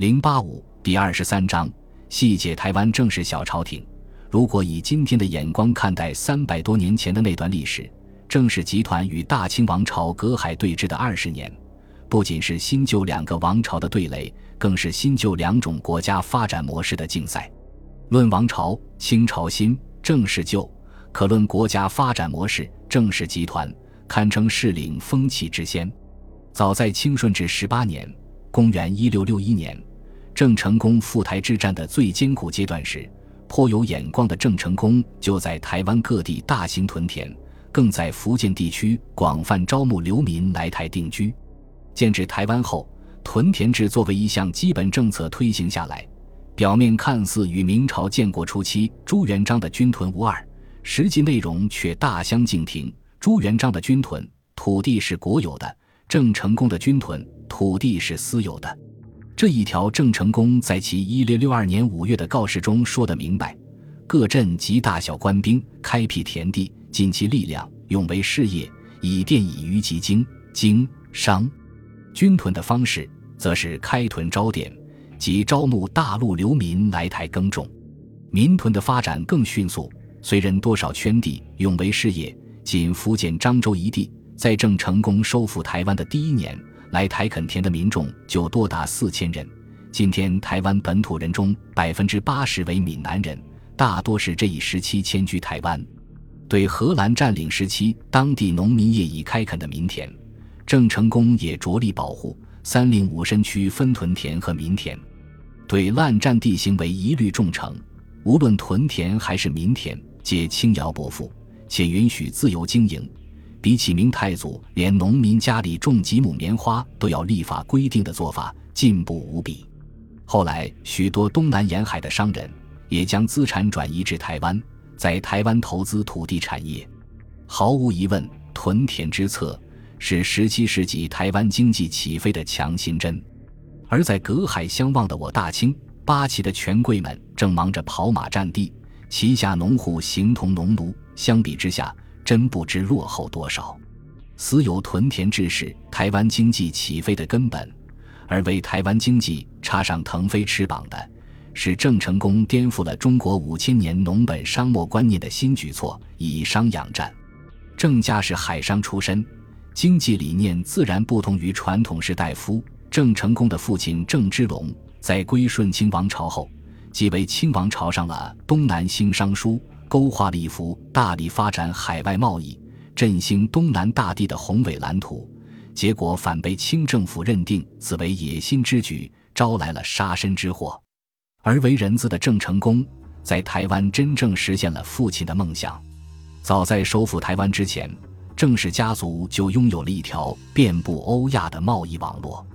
零八五第二十三章细解台湾正是小朝廷。如果以今天的眼光看待三百多年前的那段历史，郑氏集团与大清王朝隔海对峙的二十年，不仅是新旧两个王朝的对垒，更是新旧两种国家发展模式的竞赛。论王朝，清朝新，郑氏旧；可论国家发展模式，郑氏集团堪称世领风气之先。早在清顺治十八年（公元一六六一年），郑成功赴台之战的最艰苦阶段时，颇有眼光的郑成功就在台湾各地大兴屯田。更在福建地区广泛招募流民来台定居。建制台湾后，屯田制作为一项基本政策推行下来，表面看似与明朝建国初期朱元璋的军屯无二，实际内容却大相径庭。朱元璋的军屯土地是国有的，郑成功的军屯土地是私有的。这一条，郑成功在其一六六二年五月的告示中说得明白：各镇及大小官兵开辟田地。尽其力量，用为事业，以电以渔及经经商。军屯的方式，则是开屯招点，即招募大陆流民来台耕种。民屯的发展更迅速，虽人多少圈地，用为事业。仅福建漳州一地，在郑成功收复台湾的第一年，来台垦田的民众就多达四千人。今天台湾本土人中，百分之八十为闽南人，大多是这一时期迁居台湾。对荷兰占领时期当地农民业已开垦的民田，郑成功也着力保护。三令五申区分屯田和民田，对滥占地行为一律重惩。无论屯田还是民田，皆轻徭薄赋，且允许自由经营。比起明太祖连农民家里种几亩棉花都要立法规定的做法，进步无比。后来，许多东南沿海的商人也将资产转移至台湾。在台湾投资土地产业，毫无疑问，屯田之策是十七世纪台湾经济起飞的强心针。而在隔海相望的我大清八旗的权贵们正忙着跑马占地，旗下农户形同农奴，相比之下，真不知落后多少。私有屯田制是台湾经济起飞的根本，而为台湾经济插上腾飞翅膀的。是郑成功颠覆了中国五千年农本商贸观念的新举措，以商养战。郑家是海商出身，经济理念自然不同于传统士大夫。郑成功的父亲郑芝龙在归顺清王朝后，即为清王朝上了东南兴商书，勾画了一幅大力发展海外贸易、振兴东南大地的宏伟蓝图。结果反被清政府认定此为野心之举，招来了杀身之祸。而为人子的郑成功，在台湾真正实现了父亲的梦想。早在收复台湾之前，郑氏家族就拥有了一条遍布欧亚的贸易网络。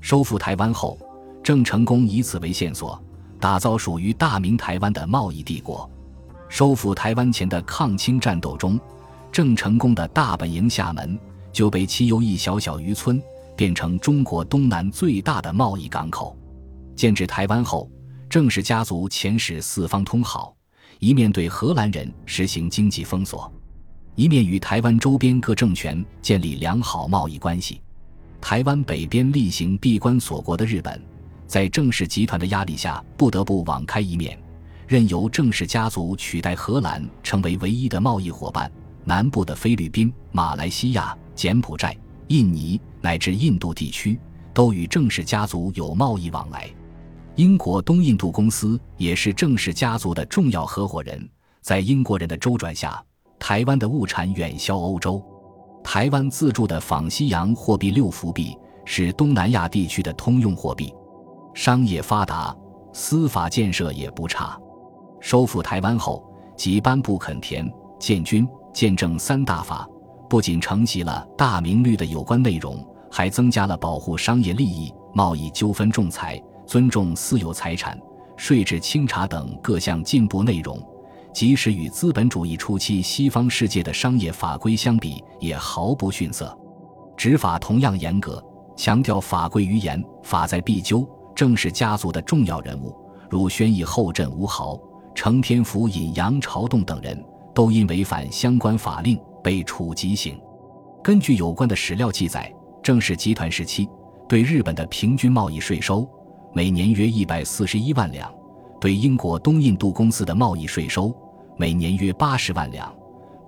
收复台湾后，郑成功以此为线索，打造属于大明台湾的贸易帝国。收复台湾前的抗清战斗中，郑成功的大本营厦门就被其由一小小渔村变成中国东南最大的贸易港口。建制台湾后。郑氏家族遣使四方通好，一面对荷兰人实行经济封锁，一面与台湾周边各政权建立良好贸易关系。台湾北边例行闭关锁国的日本，在郑氏集团的压力下，不得不网开一面，任由郑氏家族取代荷兰成为唯一的贸易伙伴。南部的菲律宾、马来西亚、柬埔寨、印尼乃至印度地区，都与郑氏家族有贸易往来。英国东印度公司也是郑氏家族的重要合伙人。在英国人的周转下，台湾的物产远销欧洲。台湾自铸的仿西洋货币六福币是东南亚地区的通用货币。商业发达，司法建设也不差。收复台湾后，即颁布垦田、建军、建政三大法，不仅承袭了大明律的有关内容，还增加了保护商业利益、贸易纠纷仲裁。尊重私有财产、税制清查等各项进步内容，即使与资本主义初期西方世界的商业法规相比，也毫不逊色。执法同样严格，强调法规于严，法在必究。正是家族的重要人物，如宣义后镇吴豪、承天府尹杨朝栋等人，都因违反相关法令被处极刑。根据有关的史料记载，正是集团时期对日本的平均贸易税收。每年约一百四十一万两；对英国东印度公司的贸易税收，每年约八十万两；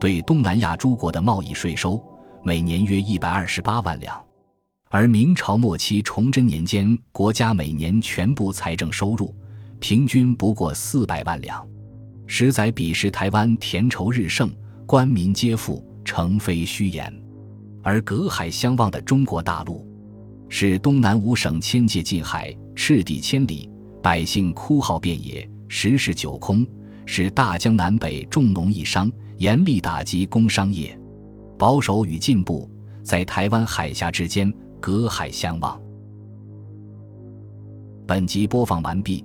对东南亚诸国的贸易税收，每年约一百二十八万两。而明朝末期崇祯年间，国家每年全部财政收入平均不过四百万两，实在彼时台湾田畴日盛，官民皆富，诚非虚言。而隔海相望的中国大陆，是东南五省千界近海，赤地千里，百姓哭号遍野，十室九空，是大江南北重农抑商，严厉打击工商业，保守与进步在台湾海峡之间。隔海相望。本集播放完毕，